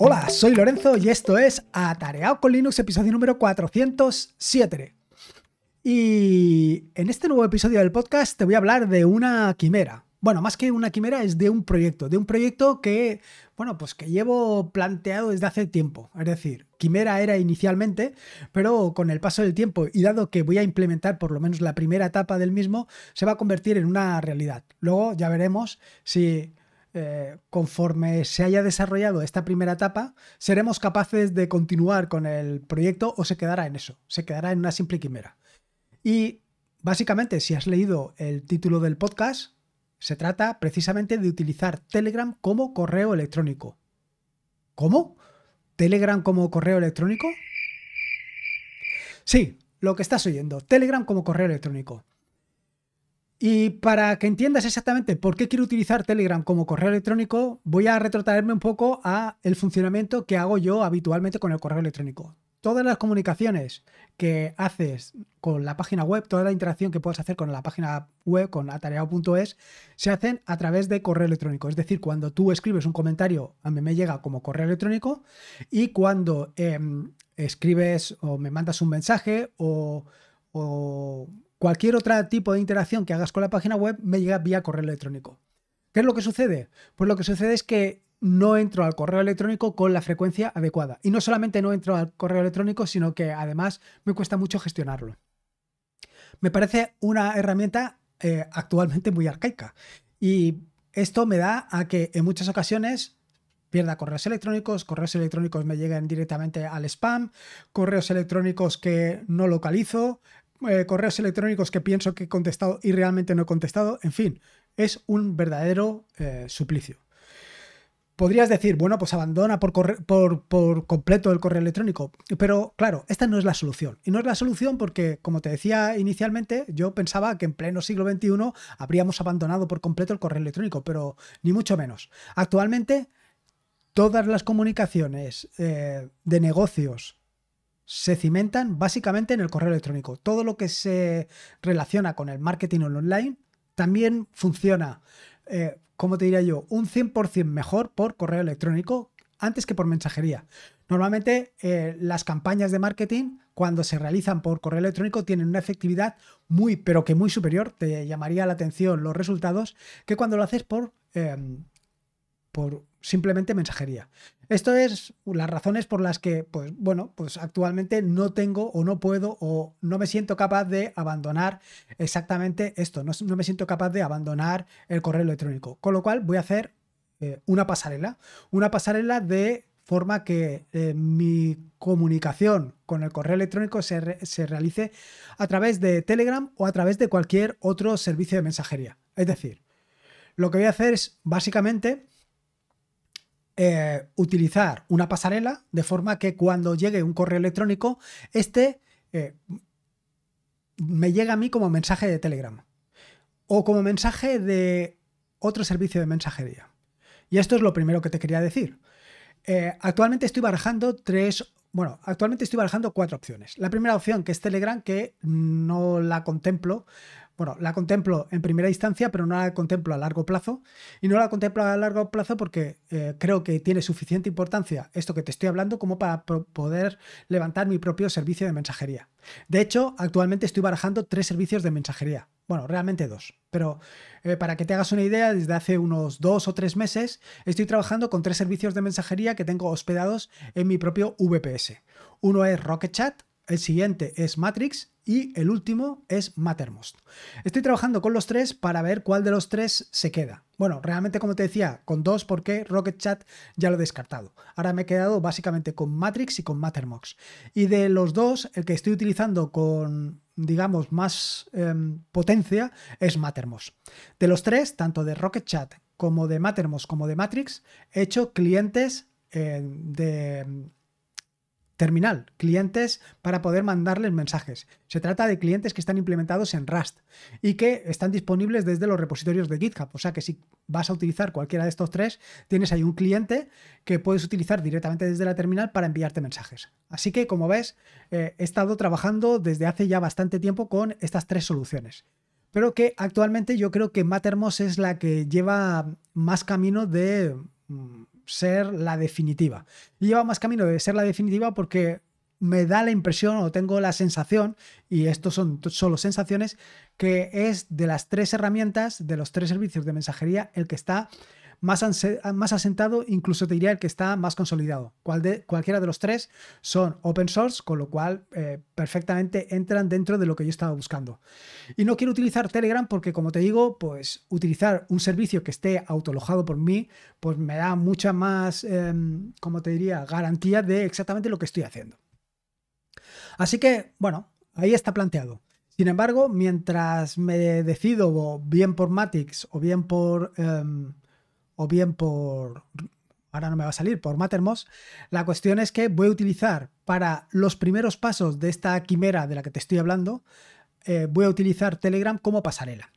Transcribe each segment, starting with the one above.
Hola, soy Lorenzo y esto es Atareado con Linux, episodio número 407. Y en este nuevo episodio del podcast te voy a hablar de una quimera. Bueno, más que una quimera es de un proyecto, de un proyecto que, bueno, pues que llevo planteado desde hace tiempo. Es decir, quimera era inicialmente, pero con el paso del tiempo y dado que voy a implementar por lo menos la primera etapa del mismo, se va a convertir en una realidad. Luego ya veremos si eh, conforme se haya desarrollado esta primera etapa, seremos capaces de continuar con el proyecto o se quedará en eso, se quedará en una simple quimera. Y básicamente, si has leído el título del podcast, se trata precisamente de utilizar Telegram como correo electrónico. ¿Cómo? ¿Telegram como correo electrónico? Sí, lo que estás oyendo, Telegram como correo electrónico. Y para que entiendas exactamente por qué quiero utilizar Telegram como correo electrónico, voy a retrotraerme un poco a el funcionamiento que hago yo habitualmente con el correo electrónico. Todas las comunicaciones que haces con la página web, toda la interacción que puedas hacer con la página web, con atareado.es, se hacen a través de correo electrónico. Es decir, cuando tú escribes un comentario, a mí me llega como correo electrónico y cuando em, escribes o me mandas un mensaje o cualquier otro tipo de interacción que hagas con la página web me llega vía correo electrónico. ¿Qué es lo que sucede? Pues lo que sucede es que no entro al correo electrónico con la frecuencia adecuada. Y no solamente no entro al correo electrónico, sino que además me cuesta mucho gestionarlo. Me parece una herramienta eh, actualmente muy arcaica. Y esto me da a que en muchas ocasiones pierda correos electrónicos, correos electrónicos me lleguen directamente al spam, correos electrónicos que no localizo, eh, correos electrónicos que pienso que he contestado y realmente no he contestado. En fin, es un verdadero eh, suplicio. Podrías decir, bueno, pues abandona por, por, por, completo el correo electrónico. Pero claro, esta no es la solución. Y no es la solución porque, como te decía inicialmente, yo pensaba que en pleno siglo XXI habríamos abandonado por completo el correo electrónico, pero ni mucho menos. Actualmente, todas las comunicaciones eh, de negocios se cimentan básicamente en el correo electrónico. Todo lo que se relaciona con el marketing online también funciona, eh, como te diría yo, un 100% mejor por correo electrónico antes que por mensajería. Normalmente eh, las campañas de marketing cuando se realizan por correo electrónico tienen una efectividad muy, pero que muy superior, te llamaría la atención los resultados, que cuando lo haces por, em, por simplemente mensajería. Esto es las razones por las que, pues bueno, pues actualmente no tengo o no puedo o no me siento capaz de abandonar exactamente esto, no, me siento capaz de abandonar el correo electrónico. Con lo cual voy a hacer eh, una pasarela, una pasarela de forma que eh, mi comunicación con el correo electrónico se, se realice a través de Telegram o a través de cualquier otro servicio de mensajería. Es decir, lo que voy a hacer es básicamente eh, utilizar una pasarela de forma que cuando llegue un correo electrónico, este eh, me llega a mí como mensaje de Telegram o como mensaje de otro servicio de mensajería. Y esto es lo primero que te quería decir. Eh, actualmente estoy barajando tres, bueno, actualmente estoy barajando cuatro opciones. La primera opción, que es Telegram, que no la contemplo bueno, la contemplo en primera instancia, pero no la contemplo a largo plazo. Y no la contemplo a largo plazo porque eh, creo que tiene suficiente importancia esto que te estoy hablando como para poder levantar mi propio servicio de mensajería. De hecho, actualmente estoy barajando tres servicios de mensajería. Bueno, realmente dos. Pero eh, para que te hagas una idea, desde hace unos dos o tres meses estoy trabajando con tres servicios de mensajería que tengo hospedados en mi propio VPS. Uno es Rocket Chat, el siguiente es Matrix y el último es Mattermost. Estoy trabajando con los tres para ver cuál de los tres se queda. Bueno, realmente como te decía, con dos porque Rocket Chat ya lo he descartado. Ahora me he quedado básicamente con Matrix y con Mattermost. Y de los dos, el que estoy utilizando con, digamos, más em, potencia es Mattermost. De los tres, tanto de Rocket Chat como de Mattermost como de Matrix, he hecho clientes eh, de terminal, clientes para poder mandarles mensajes. Se trata de clientes que están implementados en Rust y que están disponibles desde los repositorios de GitHub. O sea que si vas a utilizar cualquiera de estos tres, tienes ahí un cliente que puedes utilizar directamente desde la terminal para enviarte mensajes. Así que, como ves, eh, he estado trabajando desde hace ya bastante tiempo con estas tres soluciones. Pero que actualmente yo creo que Mattermost es la que lleva más camino de mm, ser la definitiva. Y lleva más camino de ser la definitiva porque me da la impresión o tengo la sensación, y estos son solo sensaciones, que es de las tres herramientas, de los tres servicios de mensajería, el que está más, más asentado, incluso te diría el que está más consolidado. Cual de, cualquiera de los tres son open source, con lo cual eh, perfectamente entran dentro de lo que yo estaba buscando. Y no quiero utilizar Telegram porque, como te digo, pues utilizar un servicio que esté autolojado por mí, pues me da mucha más, em, como te diría, garantía de exactamente lo que estoy haciendo. Así que, bueno, ahí está planteado. Sin embargo, mientras me decido bien por Matix o bien por o bien por, ahora no me va a salir, por Mattermost, la cuestión es que voy a utilizar para los primeros pasos de esta quimera de la que te estoy hablando, eh, voy a utilizar Telegram como pasarela.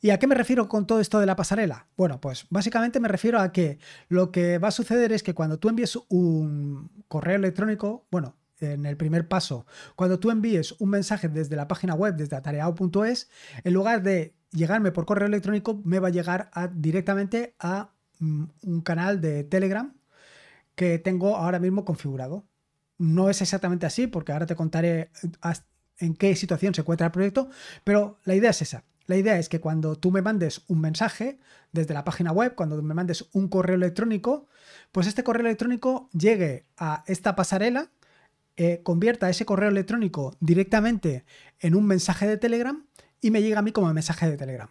¿Y a qué me refiero con todo esto de la pasarela? Bueno, pues básicamente me refiero a que lo que va a suceder es que cuando tú envíes un correo electrónico, bueno, en el primer paso, cuando tú envíes un mensaje desde la página web, desde atareado.es, en lugar de llegarme por correo electrónico, me va a llegar directamente a un canal de Telegram que tengo ahora mismo configurado. No es exactamente así, porque ahora te contaré en qué situación se encuentra el proyecto, pero la idea es esa. La idea es que cuando tú me mandes un mensaje desde la página web, cuando me mandes un correo electrónico, pues este correo electrónico llegue a esta pasarela, eh, convierta ese correo electrónico directamente en un mensaje de Telegram y me llegue a mí como mensaje de Telegram.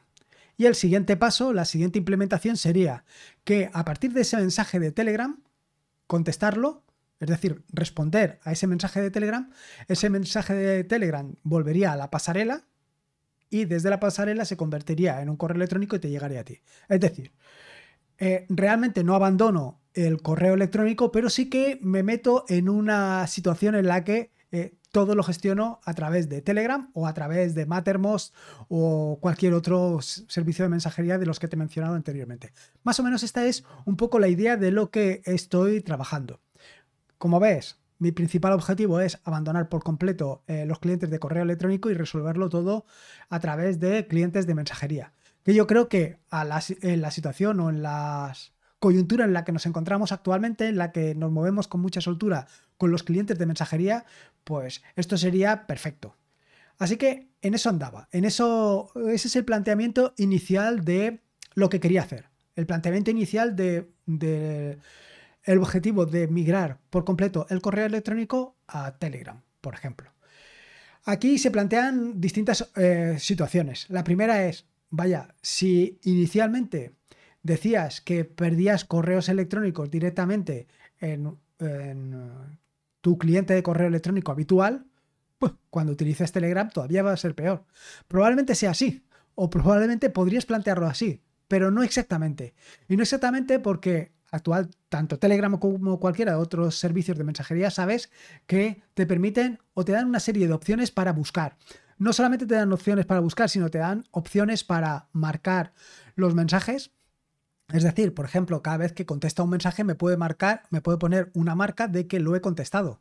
Y el siguiente paso, la siguiente implementación sería que a partir de ese mensaje de Telegram, contestarlo, es decir, responder a ese mensaje de Telegram, ese mensaje de Telegram volvería a la pasarela y desde la pasarela se convertiría en un correo electrónico y te llegaría a ti. Es decir, eh, realmente no abandono el correo electrónico, pero sí que me meto en una situación en la que eh, todo lo gestiono a través de Telegram o a través de Mattermost o cualquier otro servicio de mensajería de los que te he mencionado anteriormente. Más o menos esta es un poco la idea de lo que estoy trabajando. Como ves, mi principal objetivo es abandonar por completo eh, los clientes de correo electrónico y resolverlo todo a través de clientes de mensajería. Que yo creo que en la situación o en las coyuntura en la que nos encontramos actualmente, en la que nos movemos con mucha soltura con los clientes de mensajería, pues esto sería perfecto. Así que en eso andaba, en eso, ese es el planteamiento inicial de lo que quería hacer. El planteamiento inicial de, el objetivo de migrar por completo el correo electrónico a Telegram, por ejemplo. Aquí se plantean distintas eh, situaciones. La primera es, vaya, si inicialmente decías que perdías correos electrónicos directamente en, tu cliente de correo electrónico habitual, pues cuando utilices Telegram todavía va a ser peor. Probablemente sea así, o probablemente podrías plantearlo así, pero no exactamente. Y no exactamente porque actual, tanto Telegram como cualquiera de otros servicios de mensajería, sabes que te permiten o te dan una serie de opciones para buscar. No solamente te dan opciones para buscar, sino te dan opciones para marcar los mensajes es decir, por ejemplo, cada vez que contesta un mensaje me puede marcar, me puede poner una marca de que lo he contestado.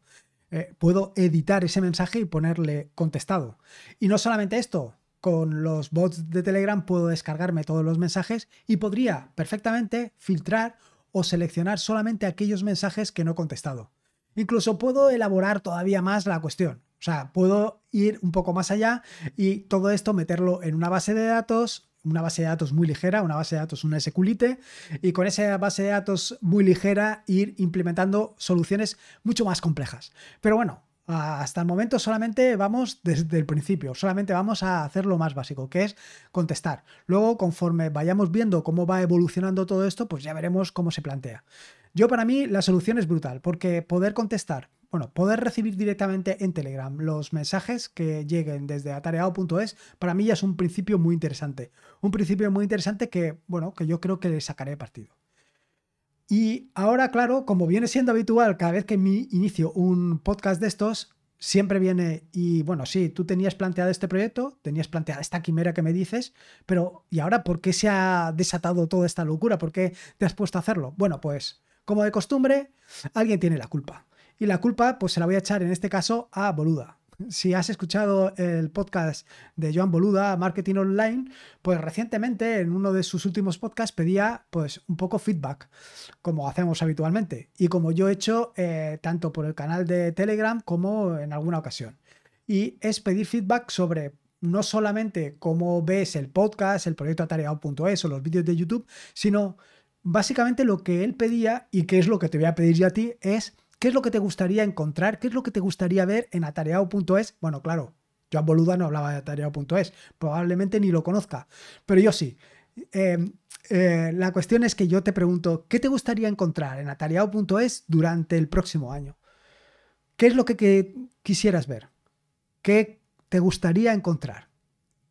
Eh, puedo editar ese mensaje y ponerle contestado. Y no solamente esto, con los bots de Telegram puedo descargarme todos los mensajes y podría perfectamente filtrar o seleccionar solamente aquellos mensajes que no he contestado. Incluso puedo elaborar todavía más la cuestión. O sea, puedo ir un poco más allá y todo esto meterlo en una base de datos, una base de datos muy ligera, una base de datos, una SQLite, y con esa base de datos muy ligera ir implementando soluciones mucho más complejas. Pero bueno, hasta el momento solamente vamos desde el principio, solamente vamos a hacer lo más básico, que es contestar. Luego, conforme vayamos viendo cómo va evolucionando todo esto, pues ya veremos cómo se plantea. Yo para mí la solución es brutal, porque poder contestar bueno, poder recibir directamente en Telegram los mensajes que lleguen desde atareado.es, para mí ya es un principio muy interesante. Un principio muy interesante que, bueno, que yo creo que le sacaré partido. Y ahora, claro, como viene siendo habitual, cada vez que inicio un podcast de estos, siempre viene y bueno, sí, tú tenías planteado este proyecto, tenías planteada esta quimera que me dices, pero ¿y ahora por qué se ha desatado toda esta locura? ¿Por qué te has puesto a hacerlo? Bueno, pues como de costumbre, alguien tiene la culpa. Y la culpa, pues se la voy a echar en este caso a Boluda. si has escuchado el podcast de Joan Boluda, Marketing Online, pues recientemente en uno de sus últimos podcasts pedía pues un poco feedback, como hacemos habitualmente, y como yo he hecho eh, tanto por el canal de Telegram como en alguna ocasión. Y es pedir feedback sobre no solamente cómo ves el podcast, el proyecto atareado.es o los vídeos de YouTube, sino básicamente lo que él pedía y que es lo que te voy a pedir yo a ti es ¿Qué es lo que te gustaría encontrar? ¿Qué es lo que te gustaría ver en atareado.es? Bueno, claro, Joan Boluda no hablaba de atareado.es, probablemente ni lo conozca, pero yo sí. Em, eh, la cuestión es que yo te pregunto, ¿qué te gustaría encontrar en atareado.es durante el próximo año? ¿Qué es lo que, quisieras ver? ¿Qué te gustaría encontrar?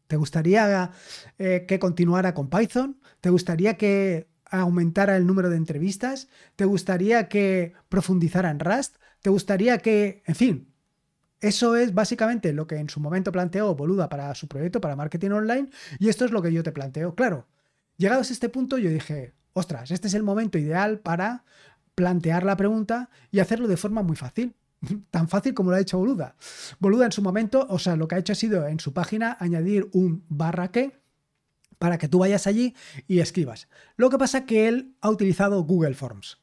¿Te gustaría eh, que continuara con Python? ¿Te gustaría que aumentara el número de entrevistas? ¿Te gustaría que profundizara en Rust? ¿Te gustaría que, en fin, eso es básicamente lo que en su momento planteó Boluda para su proyecto, para marketing online, y esto es lo que yo te planteo. Claro, llegados a este punto yo dije, ostras, este es el momento ideal para plantear la pregunta y hacerlo de forma muy fácil. Tan fácil como lo ha hecho Boluda. Boluda en su momento, o sea, lo que ha hecho ha sido en su página añadir un barra que, para que tú vayas allí y escribas. Lo que pasa es que él ha utilizado Google Forms.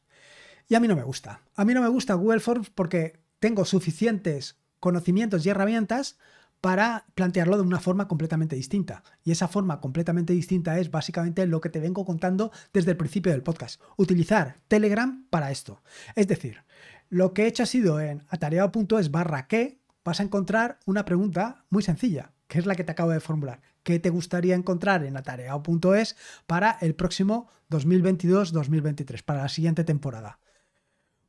Y a mí no me gusta. A mí no me gusta Google Forms porque tengo suficientes conocimientos y herramientas para plantearlo de una forma completamente distinta. Y esa forma completamente distinta es básicamente lo que te vengo contando desde el principio del podcast. Utilizar Telegram para esto. Es decir, lo que he hecho ha sido en atareado.es barra que vas a encontrar una pregunta muy sencilla, que es la que te acabo de formular qué te gustaría encontrar en atareado.es para el próximo 2022-2023, para la siguiente temporada.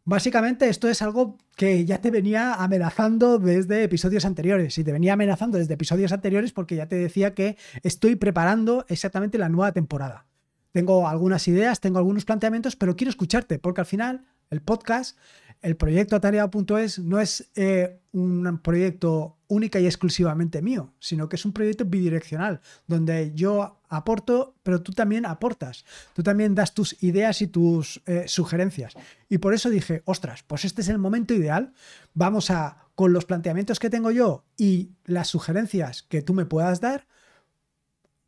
Básicamente esto es algo que ya te venía amenazando desde episodios anteriores y te venía amenazando desde episodios anteriores porque ya te decía que estoy preparando exactamente la nueva temporada. Tengo algunas ideas, tengo algunos planteamientos, pero quiero escucharte porque al final el podcast el proyecto atareado.es no es eh, un proyecto única y exclusivamente mío, sino que es un proyecto bidireccional, donde yo aporto, pero tú también aportas. Tú también das tus ideas y tus eh, sugerencias. Y por eso dije, ostras, pues este es el momento ideal. Vamos a, con los planteamientos que tengo yo y las sugerencias que tú me puedas dar,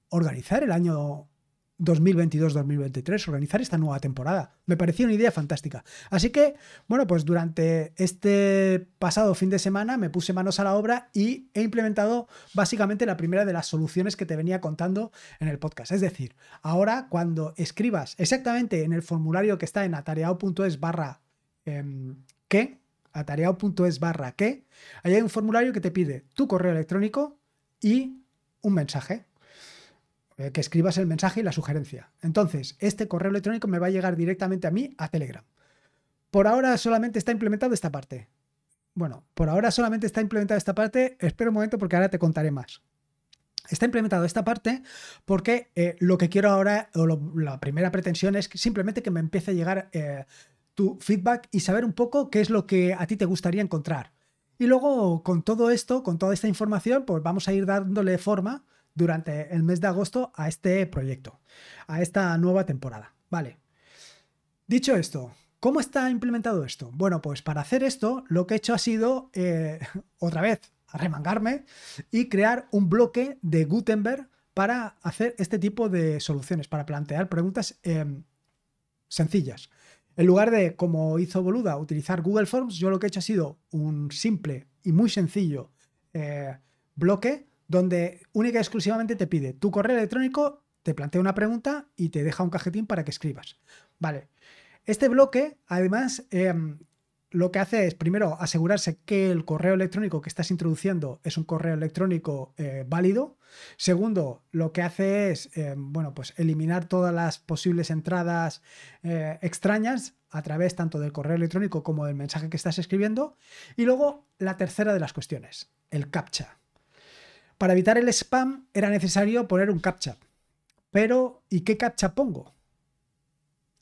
organizar el año 2022-2023, organizar esta nueva temporada. Me pareció una idea fantástica. Así que, bueno, pues durante este pasado fin de semana me puse manos a la obra y he implementado básicamente la primera de las soluciones que te venía contando en el podcast. Es decir, ahora cuando escribas exactamente en el formulario que está en atareado.es barra em, que, atareado.es barra que, ahí hay un formulario que te pide tu correo electrónico y un mensaje. Eh, que escribas el mensaje y la sugerencia. Entonces, este correo electrónico me va a llegar directamente a mí a Telegram. Por ahora solamente está implementado esta parte. Bueno, por ahora solamente está implementada esta parte. Espera un momento porque ahora te contaré más. Está implementado esta parte porque eh, lo que quiero ahora, o la primera pretensión es simplemente que me empiece a llegar eh, tu feedback y saber un poco qué es lo que a ti te gustaría encontrar. Y luego, con todo esto, con toda esta información, pues vamos a ir dándole forma durante el mes de agosto a este proyecto, a esta nueva temporada. Vale. Dicho esto, ¿cómo está implementado esto? Bueno, pues para hacer esto, lo que he hecho ha sido, eh, otra vez, remangarme y crear un bloque de Gutenberg para hacer este tipo de soluciones, para plantear preguntas em, sencillas. En lugar de, como hizo Boluda, utilizar Google Forms, yo lo que he hecho ha sido un simple y muy sencillo eh, bloque donde única y exclusivamente te pide tu correo electrónico, te plantea una pregunta y te deja un cajetín para que escribas. Vale. Este bloque, además, em, lo que hace es, primero, asegurarse que el correo electrónico que estás introduciendo es un correo electrónico eh, válido. Segundo, lo que hace es, em, bueno, pues eliminar todas las posibles entradas eh, extrañas a través tanto del correo electrónico como del mensaje que estás escribiendo. Y luego, la tercera de las cuestiones, el captcha. Para evitar el spam era necesario poner un captcha. Pero, ¿y qué captcha pongo?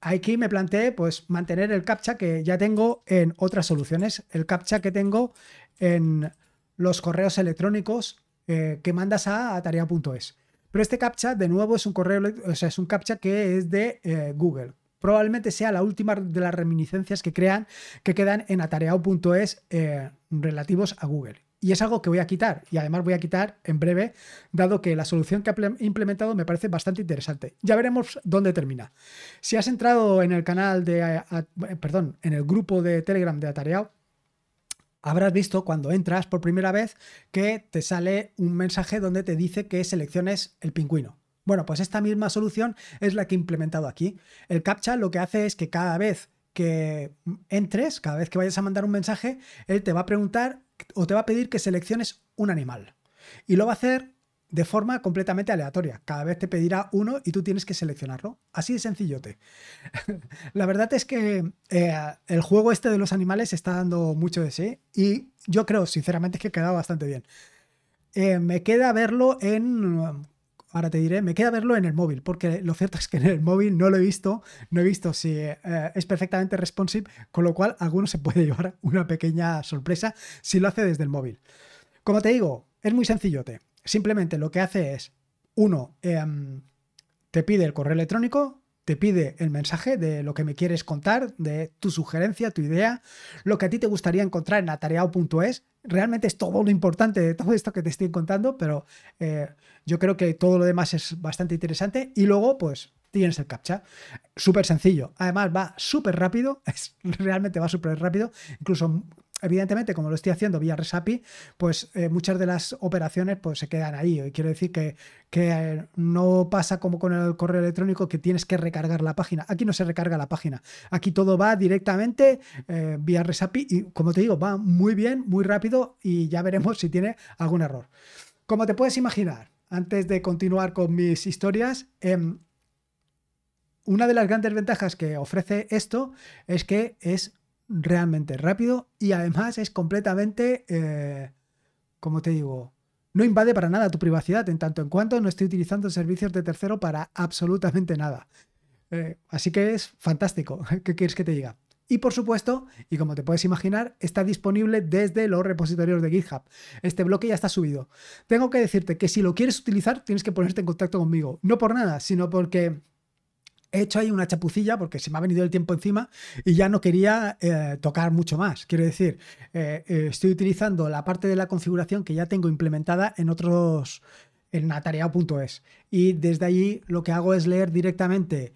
Aquí me planteé pues mantener el captcha que ya tengo en otras soluciones, el captcha que tengo en los correos electrónicos eh, que mandas a tarea.es. Pero este captcha, de nuevo, es un correo, o sea, es un captcha que es de eh, Google. Probablemente sea la última de las reminiscencias que crean que quedan en atareado.es eh, relativos a Google. Y es algo que voy a quitar. Y además voy a quitar en breve, dado que la solución que he implementado me parece bastante interesante. Ya veremos dónde termina. Si has entrado en el canal de, perdón, en el grupo de Telegram de Atareado, habrás visto cuando entras por primera vez que te sale un mensaje donde te dice que selecciones el pingüino. Bueno, pues esta misma solución es la que he implementado aquí. El CAPTCHA lo que hace es que cada vez que entres, cada vez que vayas a mandar un mensaje, él te va a preguntar o te va a pedir que selecciones un animal. Y lo va a hacer de forma completamente aleatoria. Cada vez te pedirá uno y tú tienes que seleccionarlo. Así de sencillote. la verdad es que eh, el juego este de los animales está dando mucho de sí y yo creo sinceramente que ha quedado bastante bien. Eh, me queda verlo en ahora te diré, me queda verlo en el móvil, porque lo cierto es que en el móvil no lo he visto, no he visto si eh, es perfectamente responsive, con lo cual alguno se puede llevar una pequeña sorpresa si lo hace desde el móvil. Como te digo, es muy sencillote. Simplemente lo que hace es, uno, em, te pide el correo electrónico, te pide el mensaje de lo que me quieres contar, de tu sugerencia, tu idea, lo que a ti te gustaría encontrar en atareado.es. Realmente es todo lo importante de todo esto que te estoy contando, pero eh, yo creo que todo lo demás es bastante interesante. Y luego, pues, tienes el captcha. Súper sencillo. Además, va súper rápido. Es, realmente va súper rápido. Incluso evidentemente, como lo estoy haciendo vía Resapi, pues eh, muchas de las operaciones pues, se quedan ahí. Quiero decir que, que eh, no pasa como con el correo electrónico que tienes que recargar la página. Aquí no se recarga la página. Aquí todo va directamente eh, vía Resapi y, como te digo, va muy bien, muy rápido y ya veremos si tiene algún error. Como te puedes imaginar, antes de continuar con mis historias, em, una de las grandes ventajas que ofrece esto es que es realmente rápido y además es completamente, eh, como te digo, no invade para nada tu privacidad en tanto en cuanto no estoy utilizando servicios de tercero para absolutamente nada. Eh, así que es fantástico. ¿Qué quieres que te diga? Y por supuesto, y como te puedes imaginar, está disponible desde los repositorios de GitHub. Este bloque ya está subido. Tengo que decirte que si lo quieres utilizar, tienes que ponerte en contacto conmigo. No por nada, sino porque he hecho ahí una chapucilla porque se me ha venido el tiempo encima y ya no quería eh, tocar mucho más. Quiero decir, eh, eh, estoy utilizando la parte de la configuración que ya tengo implementada en otros, en atareado.es. Y desde allí lo que hago es leer directamente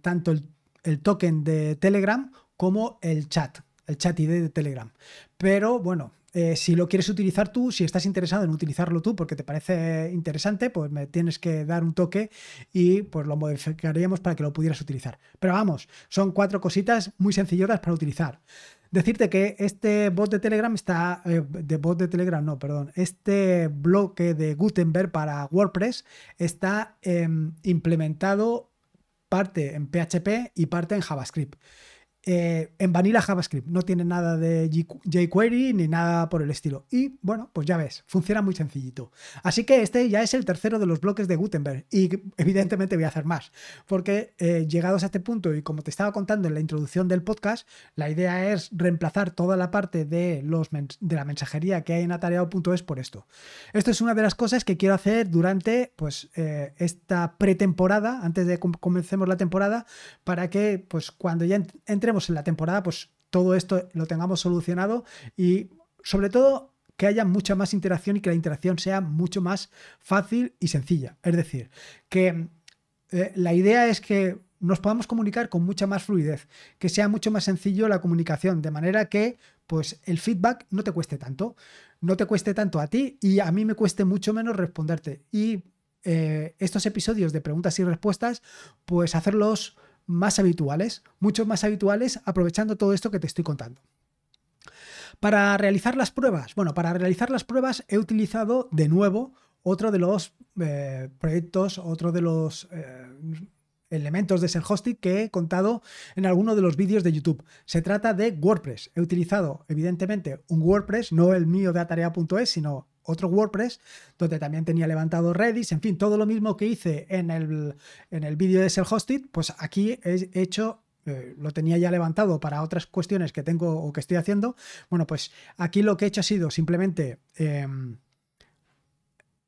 tanto el, el token de Telegram como el chat, el chat ID de Telegram. Pero bueno, eh, si lo quieres utilizar tú, si estás interesado en utilizarlo tú porque te parece interesante, pues me tienes que dar un toque y pues lo modificaríamos para que lo pudieras utilizar. Pero vamos, son cuatro cositas muy sencillotas para utilizar. Decirte que este bot de Telegram está, eh, de bot de Telegram, no, perdón, este bloque de Gutenberg para WordPress está em, implementado parte en PHP y parte en JavaScript. Eh, en Vanilla JavaScript. No tiene nada de jQuery ni nada por el estilo. Y bueno, pues ya ves, funciona muy sencillito. Así que este ya es el tercero de los bloques de Gutenberg. Y evidentemente voy a hacer más. Porque eh, llegados a este punto, y como te estaba contando en la introducción del podcast, la idea es reemplazar toda la parte de, los de la mensajería que hay en atareado.es por esto. Esto es una de las cosas que quiero hacer durante pues, eh, esta pretemporada, antes de que comencemos la temporada, para que pues, cuando ya entre en la temporada, pues todo esto lo tengamos solucionado y sobre todo que haya mucha más interacción y que la interacción sea mucho más fácil y sencilla. Es decir, que eh, la idea es que nos podamos comunicar con mucha más fluidez, que sea mucho más sencillo la comunicación, de manera que pues el feedback no te cueste tanto, no te cueste tanto a ti y a mí me cueste mucho menos responderte. Y eh, estos episodios de preguntas y respuestas, pues hacerlos más habituales, mucho más habituales, aprovechando todo esto que te estoy contando. Para realizar las pruebas, bueno, para realizar las pruebas he utilizado de nuevo otro de los eh, proyectos, otro de los eh, elementos de Self-Hosting que he contado en alguno de los vídeos de YouTube. Se trata de WordPress. He utilizado, evidentemente, un WordPress, no el mío de atarea.es, sino otro WordPress, donde también tenía levantado Redis, en fin, todo lo mismo que hice en el, en el vídeo de Self-Hosted, pues aquí he hecho eh, lo tenía ya levantado para otras cuestiones que tengo o que estoy haciendo. Bueno, pues aquí lo que he hecho ha sido simplemente em,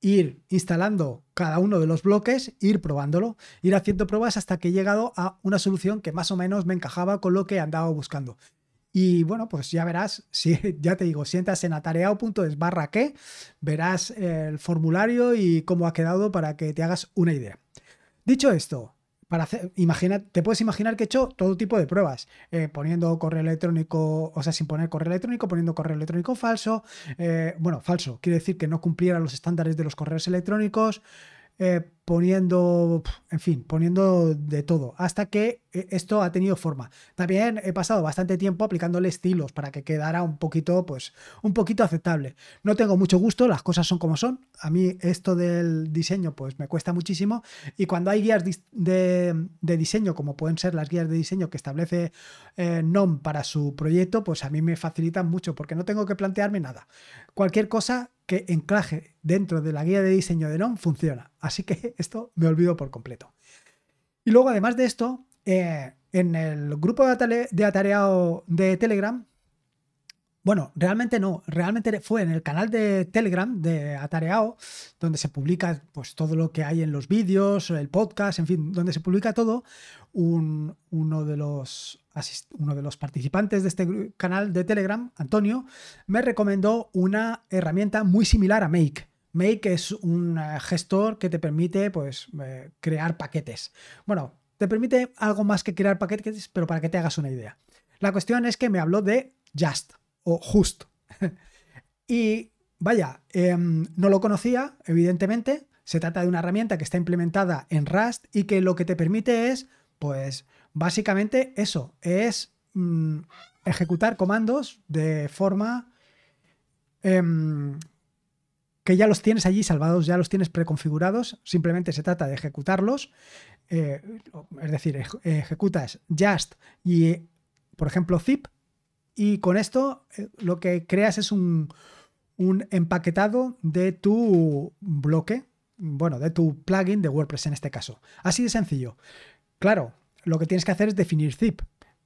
ir instalando cada uno de los bloques, ir probándolo, ir haciendo pruebas hasta que he llegado a una solución que más o menos me encajaba con lo que andaba buscando. Y bueno, pues ya verás, si ya te digo, sientas en atareado.es barra que, verás el formulario y cómo ha quedado para que te hagas una idea. Dicho esto, para hacer, imagina, te puedes imaginar que he hecho todo tipo de pruebas, eh, poniendo correo electrónico, o sea, sin poner correo electrónico, poniendo correo electrónico falso, eh, bueno, falso, quiere decir que no cumpliera los estándares de los correos electrónicos, eh, poniendo, en fin, poniendo de todo, hasta que eh, esto ha tenido forma. También he pasado bastante tiempo aplicándole estilos para que quedara un poquito, pues, un poquito aceptable. No tengo mucho gusto, las cosas son como son. A mí esto del diseño, pues, me cuesta muchísimo. Y cuando hay guías de, diseño, como pueden ser las guías de diseño que establece eh, NOM para su proyecto, pues a mí me facilitan mucho porque no tengo que plantearme nada. Cualquier cosa que dentro de la guía de diseño de NOM funciona. Así que esto me olvido por completo. Y luego, además de esto, eh, en el grupo de atareado de Telegram, bueno, realmente no, realmente fue en el canal de Telegram de Atareado, donde se publica pues todo lo que hay en los vídeos, el podcast, en fin, donde se publica todo, uno, de los uno de los participantes de este canal de Telegram, Antonio, me recomendó una herramienta muy similar a Make. Make es un gestor que te permite pues, eh, crear paquetes. Bueno, te permite algo más que crear paquetes, pero para que te hagas una idea. La cuestión es que me habló de Just o Just. y vaya, em, no lo conocía, evidentemente. Se trata de una herramienta que está implementada en Rust y que lo que te permite es pues básicamente eso, es mm, ejecutar comandos de forma em, que ya los tienes allí salvados, ya los tienes preconfigurados, simplemente se trata de ejecutarlos, eh, es decir, ejecutas just y, por ejemplo, zip, y con esto eh, lo que creas es un, un empaquetado de tu bloque, bueno, de tu plugin de WordPress en este caso. Así de sencillo. Claro, lo que tienes que hacer es definir zip.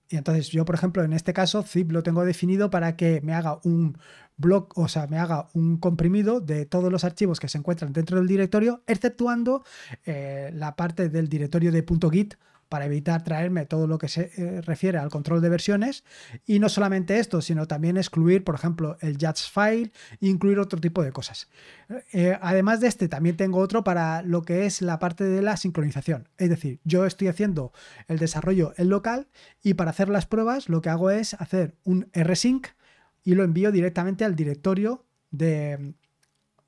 Y entonces yo, por ejemplo, en este caso, zip lo tengo definido para que me haga un blog, o sea, me haga un comprimido de todos los archivos que se encuentran dentro del directorio, exceptuando eh, la parte del directorio de .git para evitar traerme todo lo que se eh, refiere al control de versiones. Y no solamente esto, sino también excluir, por ejemplo, el Jazz file incluir otro tipo de cosas. Eh, además de este, también tengo otro para lo que es la parte de la sincronización. Es decir, yo estoy haciendo el desarrollo en local y para hacer las pruebas lo que hago es hacer un rsync y lo envío directamente al directorio de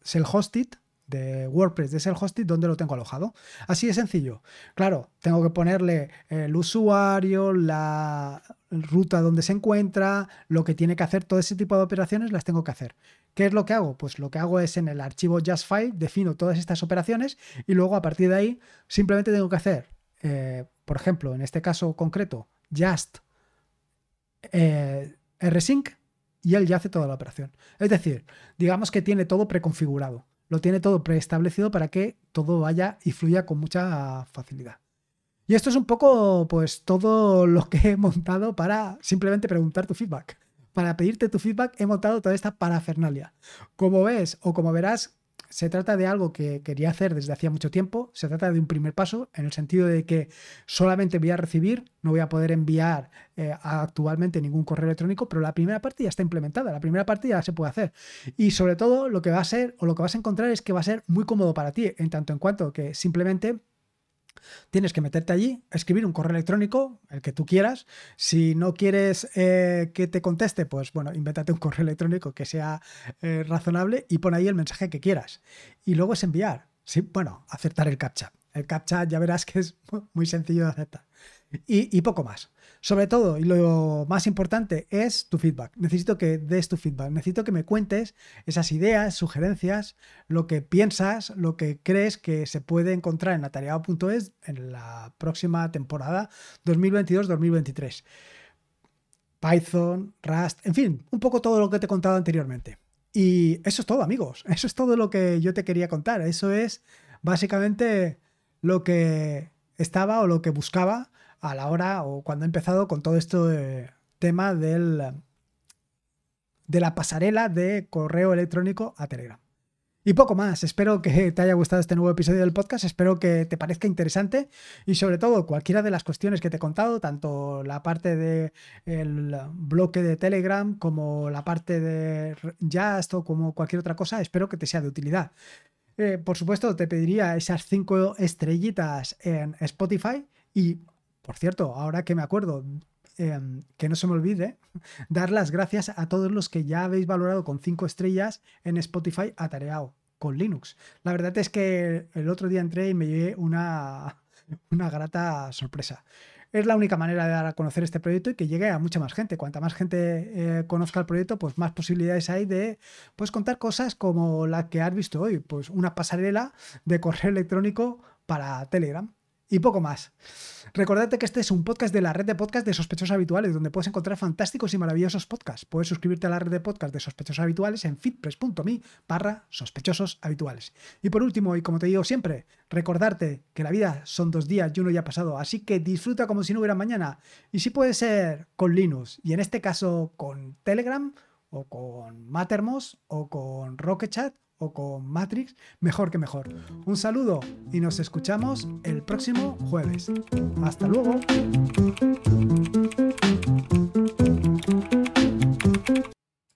self-hosted de WordPress de self-hosted donde lo tengo alojado. Así de sencillo. Claro, tengo que ponerle el usuario, la ruta donde se encuentra, lo que tiene que hacer, todo ese tipo de operaciones las tengo que hacer. ¿Qué es lo que hago? Pues lo que hago es en el archivo JustFile defino todas estas operaciones y luego a partir de ahí simplemente tengo que hacer, eh, por ejemplo, en este caso concreto, just eh, rsync y él ya hace toda la operación. Es decir, digamos que tiene todo preconfigurado lo tiene todo preestablecido para que todo vaya y fluya con mucha facilidad. Y esto es un poco, pues, todo lo que he montado para simplemente preguntar tu feedback. Para pedirte tu feedback he montado toda esta parafernalia. Como ves o como verás, se trata de algo que quería hacer desde hacía mucho tiempo, se trata de un primer paso en el sentido de que solamente voy a recibir, no voy a poder enviar eh, actualmente ningún correo electrónico, pero la primera parte ya está implementada, la primera parte ya se puede hacer. Y sobre todo lo que va a ser o lo que vas a encontrar es que va a ser muy cómodo para ti, en tanto en cuanto que simplemente Tienes que meterte allí, escribir un correo electrónico, el que tú quieras. Si no quieres eh, que te conteste, pues bueno, invéntate un correo electrónico que sea eh, razonable y pon ahí el mensaje que quieras. Y luego es enviar. Sí, bueno, aceptar el captcha. El captcha ya verás que es muy sencillo de aceptar. y poco más. Sobre todo, y lo más importante, es tu feedback. Necesito que des tu feedback. Necesito que me cuentes esas ideas, sugerencias, lo que piensas, lo que crees que se puede encontrar en atareado.es en la próxima temporada 2022-2023. Python, Rust, en fin, un poco todo lo que te he contado anteriormente. Y eso es todo, amigos. Eso es todo lo que yo te quería contar. Eso es básicamente lo que estaba o lo que buscaba a la hora o cuando he empezado con todo este tema del, de la pasarela de correo electrónico a Telegram. Y poco más, espero que te haya gustado este nuevo episodio del podcast, espero que te parezca interesante y sobre todo cualquiera de las cuestiones que te he contado, tanto la parte del bloque de Telegram como la parte de Just o como cualquier otra cosa, espero que te sea de utilidad. Eh, por supuesto, te pediría esas cinco estrellitas en Spotify y, por cierto, ahora que me acuerdo, em, que no se me olvide, dar las gracias a todos los que ya habéis valorado con cinco estrellas en Spotify atareado con Linux. La verdad es que el otro día entré y me llevé una, una grata sorpresa. Es la única manera de dar a conocer este proyecto y que llegue a mucha más gente. Cuanta más gente eh, conozca el proyecto, pues más posibilidades hay de pues, contar cosas como la que has visto hoy, pues una pasarela de correo electrónico para Telegram y poco más. Recordad que este es un podcast de la red de podcast de sospechosos habituales, donde puedes encontrar fantásticos y maravillosos podcasts. Puedes suscribirte a la red de podcast de sospechosos habituales en fitpress.me barra sospechosos habituales. Y por último, y como te digo siempre, recordarte que la vida son dos días y uno ya ha pasado, así que disfruta como si no hubiera mañana. Y si puede ser con Linux, y en este caso con Telegram, o con Mattermost, o con Rocket o con Matrix, mejor que mejor. Un saludo y nos escuchamos el próximo jueves. Hasta luego.